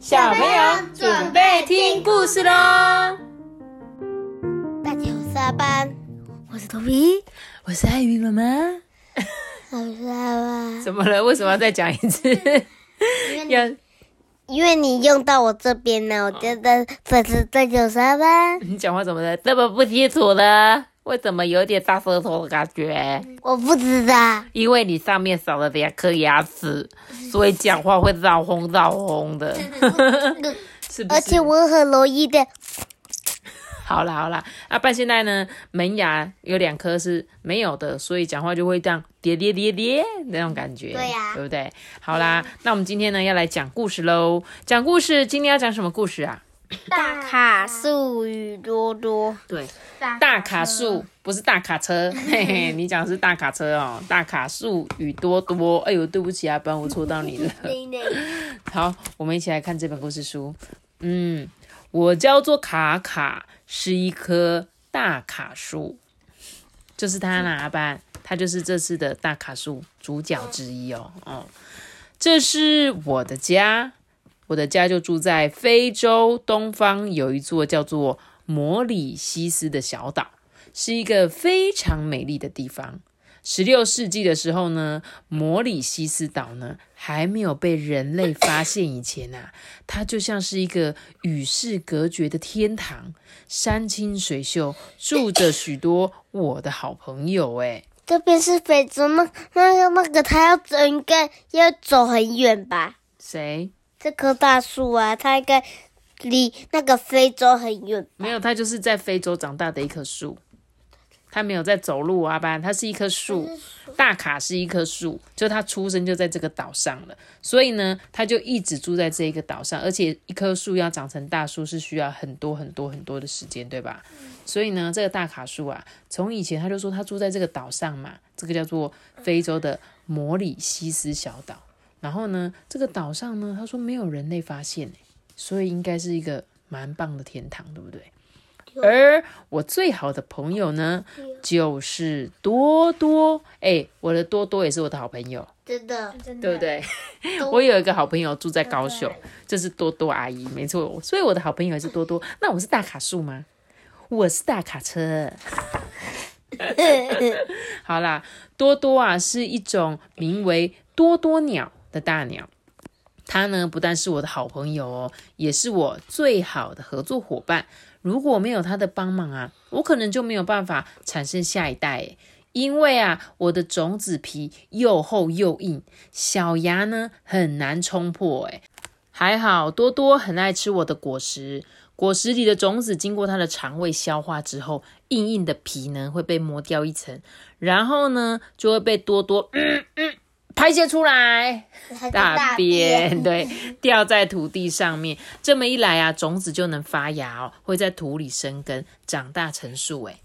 小朋友准备听故事喽！大家好，下班，我是头皮，我是艾云妈妈。我是阿爸。怎么了？为什么要再讲一次？要因为你用到我这边呢，我觉得这是这就是下班。你讲话怎么了这么不清楚呢？为什么有点大舌头的感觉？我不知道，因为你上面少了两颗牙齿，所以讲话会绕红绕红的，是不是？而且我很容易的。好啦好啦，阿爸现在呢门牙有两颗是没有的，所以讲话就会这样叠叠叠叠那种感觉，对呀对不对？好啦，那我们今天呢要来讲故事喽。讲故事，今天要讲什么故事啊？大卡树雨多多，对，大卡树不是大卡车，嘿嘿，你讲的是大卡车哦。大卡树雨多多，哎呦，对不起啊，不然我戳到你了。好，我们一起来看这本故事书。嗯，我叫做卡卡，是一棵大卡树，就是他啦，阿班，他就是这次的大卡树主角之一哦。哦，这是我的家，我的家就住在非洲东方，有一座叫做摩里西斯的小岛，是一个非常美丽的地方。十六世纪的时候呢，摩里西斯岛呢还没有被人类发现以前啊，它就像是一个与世隔绝的天堂，山清水秀，住着许多我的好朋友。哎，这边是非洲，那那个那个，他要走应该要走很远吧？谁？这棵大树啊，它应该离那个非洲很远。没有，它就是在非洲长大的一棵树。它没有在走路啊，班，它是一棵树。大卡是一棵树，就它出生就在这个岛上了，所以呢，它就一直住在这一个岛上。而且一棵树要长成大树是需要很多很多很多的时间，对吧？所以呢，这个大卡树啊，从以前他就说他住在这个岛上嘛，这个叫做非洲的摩里西斯小岛。然后呢，这个岛上呢，他说没有人类发现，所以应该是一个蛮棒的天堂，对不对？而我最好的朋友呢，就是多多。哎，我的多多也是我的好朋友，真的，对不对？我有一个好朋友住在高雄，这是多多阿姨，没错。所以我的好朋友也是多多。那我是大卡树吗？我是大卡车。好啦，多多啊，是一种名为多多鸟的大鸟。它呢，不但是我的好朋友哦，也是我最好的合作伙伴。如果没有他的帮忙啊，我可能就没有办法产生下一代。因为啊，我的种子皮又厚又硬，小芽呢很难冲破诶。还好多多很爱吃我的果实，果实里的种子经过它的肠胃消化之后，硬硬的皮呢会被磨掉一层，然后呢就会被多多。排泄出来，大便对，掉在土地上面。这么一来啊，种子就能发芽哦，会在土里生根，长大成树。哎，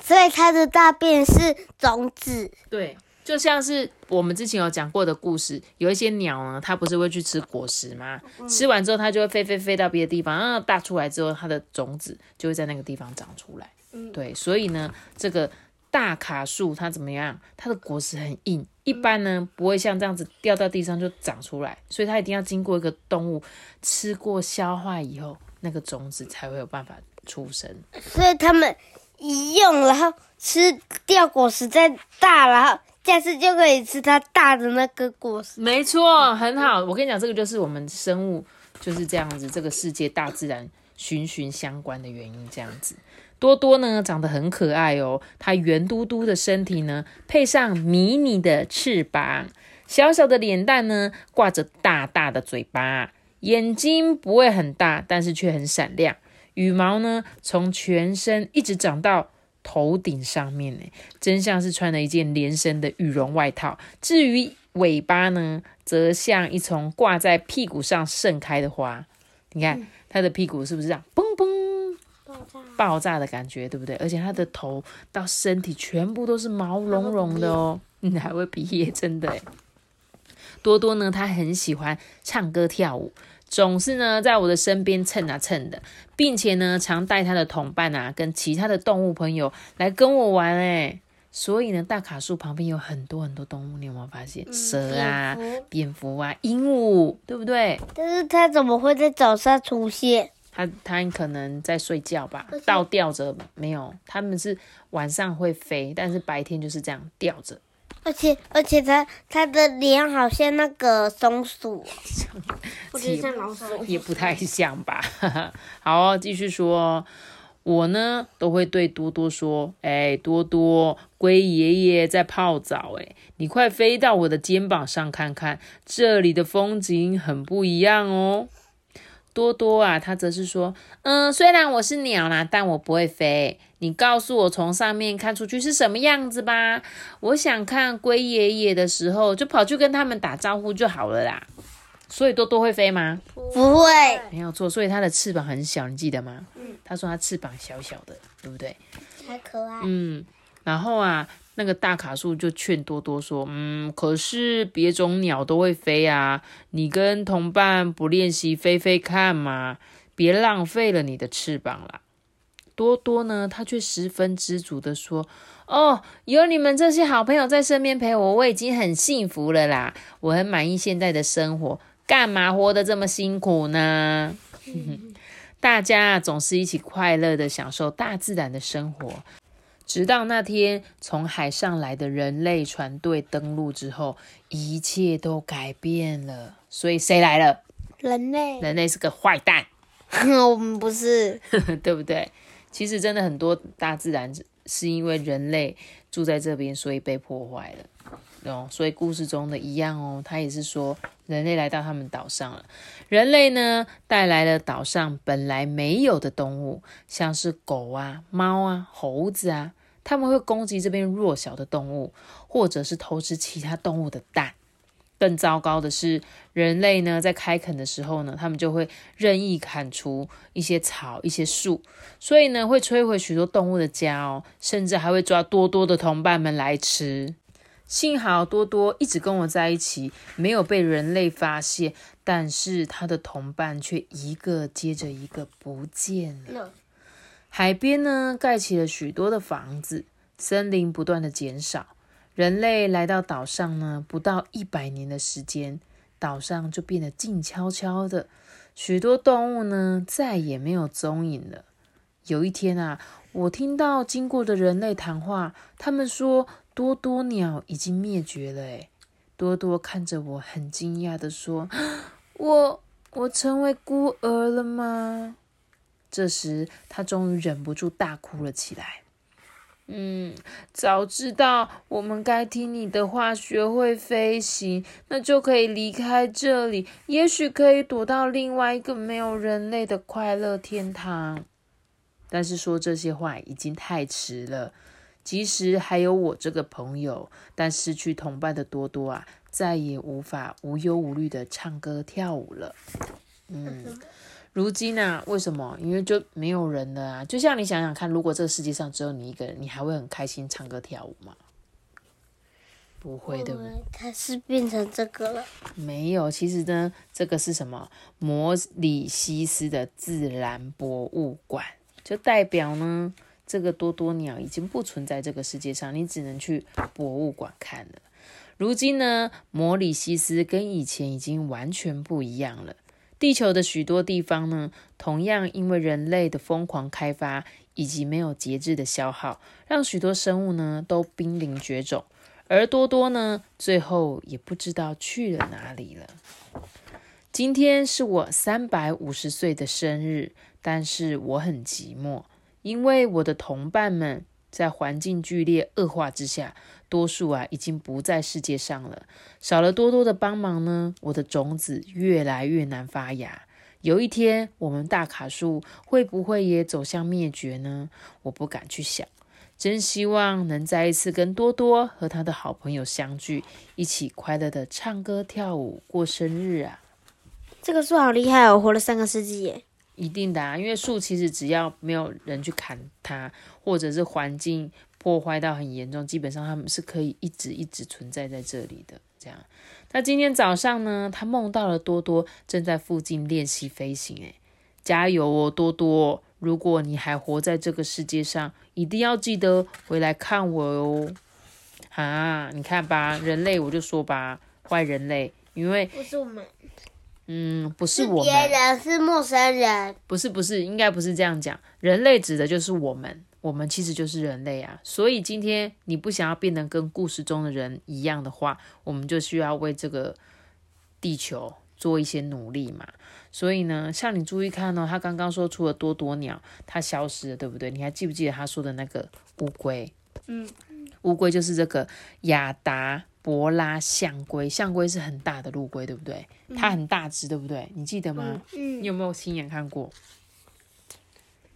所以它的大便是种子。对，就像是我们之前有讲过的故事，有一些鸟呢，它不是会去吃果实吗？吃完之后，它就会飞飞飞到别的地方，啊，大出来之后，它的种子就会在那个地方长出来。对，所以呢，这个。大卡树它怎么样？它的果实很硬，一般呢不会像这样子掉到地上就长出来，所以它一定要经过一个动物吃过消化以后，那个种子才会有办法出生。所以他们一用，然后吃掉果实再大，然后下次就可以吃它大的那个果实。没错，很好。我跟你讲，这个就是我们生物就是这样子，这个世界大自然循循相关的原因，这样子。多多呢，长得很可爱哦。它圆嘟嘟的身体呢，配上迷你的翅膀，小小的脸蛋呢，挂着大大的嘴巴，眼睛不会很大，但是却很闪亮。羽毛呢，从全身一直长到头顶上面呢，真像是穿了一件连身的羽绒外套。至于尾巴呢，则像一丛挂在屁股上盛开的花。你看它的屁股是不是这样？嘣嘣。爆炸的感觉，对不对？而且它的头到身体全部都是毛茸茸的哦，你还会鼻液，真的。多多呢，他很喜欢唱歌跳舞，总是呢在我的身边蹭啊蹭的，并且呢常带他的同伴啊跟其他的动物朋友来跟我玩。哎，所以呢，大卡树旁边有很多很多动物，你有没有发现？蛇啊、蝙蝠蝙蝠啊、鹦鹉，对不对？但是它怎么会在早上出现？它它可能在睡觉吧，倒吊着没有，他们是晚上会飞，但是白天就是这样吊着。而且而且它它的脸好像那个松鼠哦，或者像老鼠。也不太像吧。好哦，继续说哦。我呢都会对多多说：“哎，多多，龟爷爷在泡澡，哎，你快飞到我的肩膀上看看，这里的风景很不一样哦。”多多啊，他则是说：“嗯，虽然我是鸟啦，但我不会飞。你告诉我从上面看出去是什么样子吧。我想看龟爷爷的时候，就跑去跟他们打招呼就好了啦。所以多多会飞吗？不会，没有错，所以它的翅膀很小，你记得吗？嗯，他说它翅膀小小的，对不对？才可爱。嗯，然后啊，那个大卡树就劝多多说：“嗯，可是别种鸟都会飞啊，你跟同伴不练习飞飞看嘛，别浪费了你的翅膀啦。”多多呢，他却十分知足的说：“哦，有你们这些好朋友在身边陪我，我已经很幸福了啦，我很满意现在的生活，干嘛活得这么辛苦呢？” 大家总是一起快乐的享受大自然的生活。直到那天，从海上来的人类船队登陆之后，一切都改变了。所以谁来了？人类，人类是个坏蛋，我们不是。对不对？其实真的很多大自然是因为人类住在这边，所以被破坏了。哦，所以故事中的一样哦，他也是说人类来到他们岛上了。人类呢带来了岛上本来没有的动物，像是狗啊、猫啊、猴子啊，他们会攻击这边弱小的动物，或者是偷吃其他动物的蛋。更糟糕的是，人类呢在开垦的时候呢，他们就会任意砍除一些草、一些树，所以呢会摧毁许多动物的家哦，甚至还会抓多多的同伴们来吃。幸好多多一直跟我在一起，没有被人类发现，但是他的同伴却一个接着一个不见了。海边呢盖起了许多的房子，森林不断的减少。人类来到岛上呢，不到一百年的时间，岛上就变得静悄悄的，许多动物呢再也没有踪影了。有一天啊，我听到经过的人类谈话，他们说。多多鸟已经灭绝了，诶多多看着我，很惊讶的说：“ 我我成为孤儿了吗？”这时，他终于忍不住大哭了起来。嗯，早知道我们该听你的话，学会飞行，那就可以离开这里，也许可以躲到另外一个没有人类的快乐天堂。但是说这些话已经太迟了。即使还有我这个朋友，但失去同伴的多多啊，再也无法无忧无虑的唱歌跳舞了。嗯，如今呢？为什么？因为就没有人了啊！就像你想想看，如果这个世界上只有你一个人，你还会很开心唱歌跳舞吗？不会的。它是变成这个了？没有，其实呢，这个是什么？摩里西斯的自然博物馆，就代表呢。这个多多鸟已经不存在这个世界上，你只能去博物馆看了。如今呢，摩里西斯跟以前已经完全不一样了。地球的许多地方呢，同样因为人类的疯狂开发以及没有节制的消耗，让许多生物呢都濒临绝种。而多多呢，最后也不知道去了哪里了。今天是我三百五十岁的生日，但是我很寂寞。因为我的同伴们在环境剧烈恶化之下，多数啊已经不在世界上了。少了多多的帮忙呢，我的种子越来越难发芽。有一天，我们大卡树会不会也走向灭绝呢？我不敢去想。真希望能再一次跟多多和他的好朋友相聚，一起快乐的唱歌跳舞过生日啊！这个树好厉害哦，活了三个世纪耶！一定的啊，因为树其实只要没有人去砍它，或者是环境破坏到很严重，基本上它们是可以一直一直存在在这里的。这样，那今天早上呢，他梦到了多多正在附近练习飞行，诶，加油哦，多多！如果你还活在这个世界上，一定要记得回来看我哦。啊，你看吧，人类我就说吧，坏人类，因为不是我们，嗯，不是我别们，人是陌生人。不是不是，应该不是这样讲。人类指的就是我们，我们其实就是人类啊。所以今天你不想要变得跟故事中的人一样的话，我们就需要为这个地球做一些努力嘛。所以呢，像你注意看哦，他刚刚说除了多多鸟，它消失了，对不对？你还记不记得他说的那个乌龟？嗯，乌龟就是这个亚达伯拉象龟，象龟是很大的陆龟，对不对？它很大只，对不对？你记得吗？嗯你有没有亲眼看过？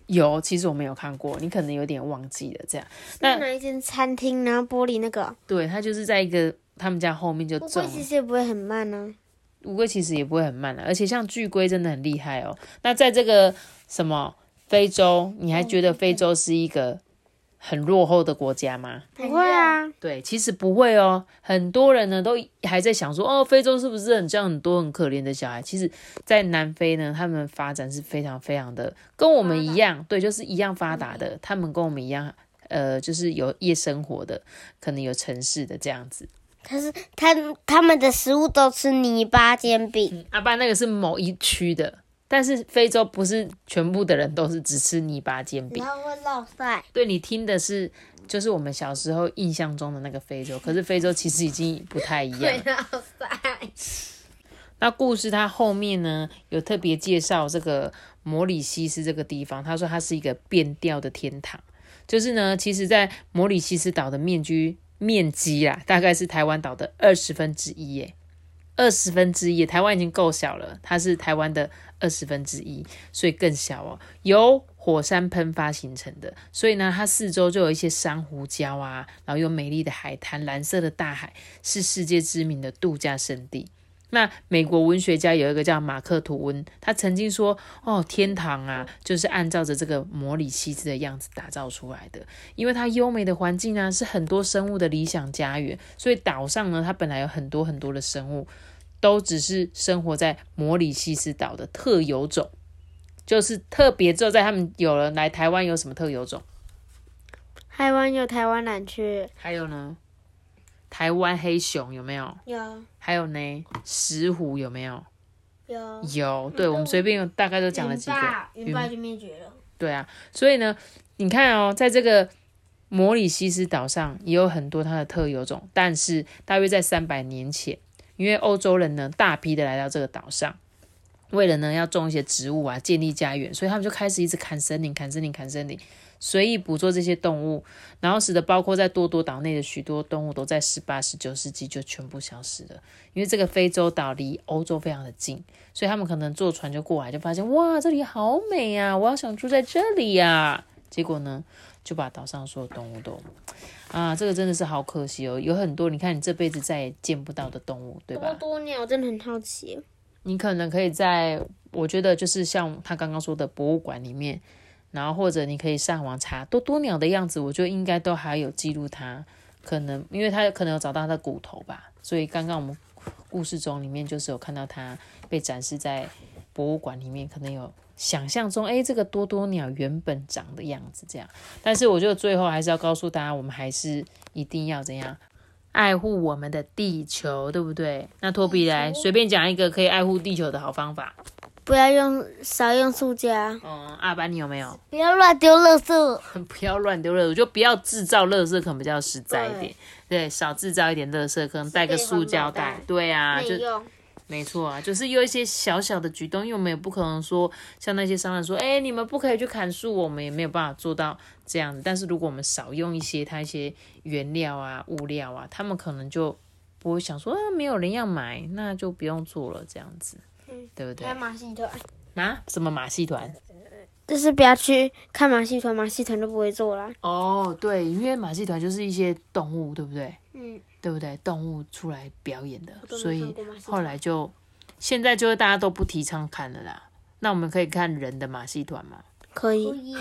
有，其实我没有看过，你可能有点忘记了。这样，那哪一间餐厅，然后玻璃那个对，它就是在一个他们家后面就乌种龟其实也不会很慢呢、乌龟，其实也不会很慢的，而且像巨龟真的很厉害哦。那在这个什么非洲，你还觉得非洲是一个很落后的国家吗？不会啊，对，其实不会哦。很多人呢都还在想说，哦，非洲是不是很像很多很可怜的小孩？其实，在南非呢，他们发展是非常非常的跟我们一样，对，就是一样发达的。他们跟我们一样，呃，就是有夜生活的，可能有城市的这样子。可是他他们的食物都吃泥巴煎饼，阿爸那个是某一区的，但是非洲不是全部的人都是只吃泥巴煎饼。后会落腮。对你听的是，就是我们小时候印象中的那个非洲，可是非洲其实已经不太一样了。落腮。那故事它后面呢有特别介绍这个摩里西斯这个地方，他说它是一个变调的天堂，就是呢，其实在摩里西斯岛的面积面积啊，大概是台湾岛的二十分之一耶，二十分之一，台湾已经够小了，它是台湾的二十分之一，所以更小哦，由火山喷发形成的，所以呢，它四周就有一些珊瑚礁啊，然后有美丽的海滩，蓝色的大海，是世界知名的度假胜地。那美国文学家有一个叫马克吐温，他曾经说：“哦，天堂啊，就是按照着这个摩里西斯的样子打造出来的，因为它优美的环境啊，是很多生物的理想家园。所以岛上呢，它本来有很多很多的生物，都只是生活在摩里西斯岛的特有种，就是特别只有在他们有人来台湾有什么特有种？台湾有台湾蓝雀，还有呢，台湾黑熊有没有？有还有呢，石虎有没有？有。有，对，我们随便大概都讲了几个。云霸就灭绝了。对啊，所以呢，你看哦，在这个摩里西斯岛上也有很多它的特有种，但是大约在三百年前，因为欧洲人呢大批的来到这个岛上，为了呢要种一些植物啊，建立家园，所以他们就开始一直砍森林、砍森林、砍森林，随意捕捉这些动物，然后使得包括在多多岛内的许多动物都在十八、十九世纪就全部消失了。因为这个非洲岛离欧洲非常的近，所以他们可能坐船就过来，就发现哇，这里好美啊，我要想住在这里呀、结果呢，就把岛上所有动物都啊，这个真的是好可惜哦。有很多你看你这辈子再也见不到的动物，对吧？多多鸟真的很好奇，你可能可以在，我觉得就是像他刚刚说的博物馆里面，然后或者你可以上网查多多鸟的样子，我觉得应该都还有记录它，可能因为它可能有找到它的骨头吧，所以刚刚我们故事中里面就是有看到它被展示在博物馆里面，可能有想象中，诶，这个多多鸟原本长的样子这样，但是我觉得最后还是要告诉大家，我们还是一定要怎样。爱护我们的地球，对不对？那托比来随便讲一个可以爱护地球的好方法。不要用少用塑胶，嗯，阿班你有没有？不要乱丢垃圾。不要乱丢垃圾，就不要制造垃圾，可能比较实在一点。对，少制造一点垃圾，可能带个塑胶袋。对啊，就。没错啊，就是有一些小小的举动，因为我们也不可能说像那些商人说，哎、你们不可以去砍树，我们也没有办法做到这样子。但是如果我们少用一些它一些原料啊、物料啊，他们可能就不会想说，啊，没有人要买，那就不用做了，这样子，对不对？马戏团，啊，什么马戏团？就是不要去看马戏团，马戏团都不会做啦。哦，对，因为马戏团就是一些动物，对不对？嗯，对不对？动物出来表演的，所以后来就现在就是大家都不提倡看了啦。那我们可以看人的马戏团吗？可以。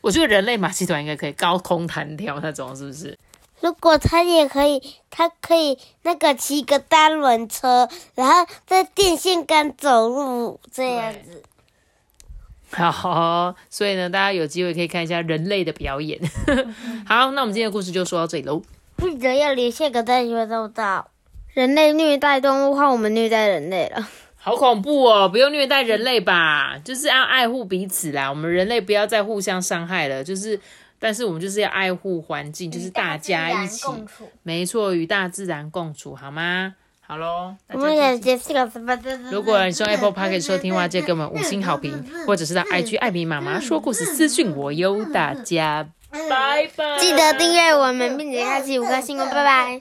我觉得人类马戏团应该可以高空弹跳那种，是不是？如果他也可以，他可以那个骑个单轮车，然后在电线杆走路这样子。好，所以呢，大家有机会可以看一下人类的表演。好，那我们今天的故事就说到这里喽。不得要连下个赞，就会收到。人类虐待动物，换我们虐待人类了。好恐怖哦！不用虐待人类吧，就是要爱护彼此啦。我们人类不要再互相伤害了，就是，但是我们就是要爱护环境，就是大家一起，没错，与大自然共处，好吗？好喽，我们也结束了。如果你是用 Apple Park 收听的话，记得给我们五星好评，或者是到 IG 艾米妈妈说故事私讯我哟。大家拜拜，记得订阅我们，并且开启五颗星哦，拜拜。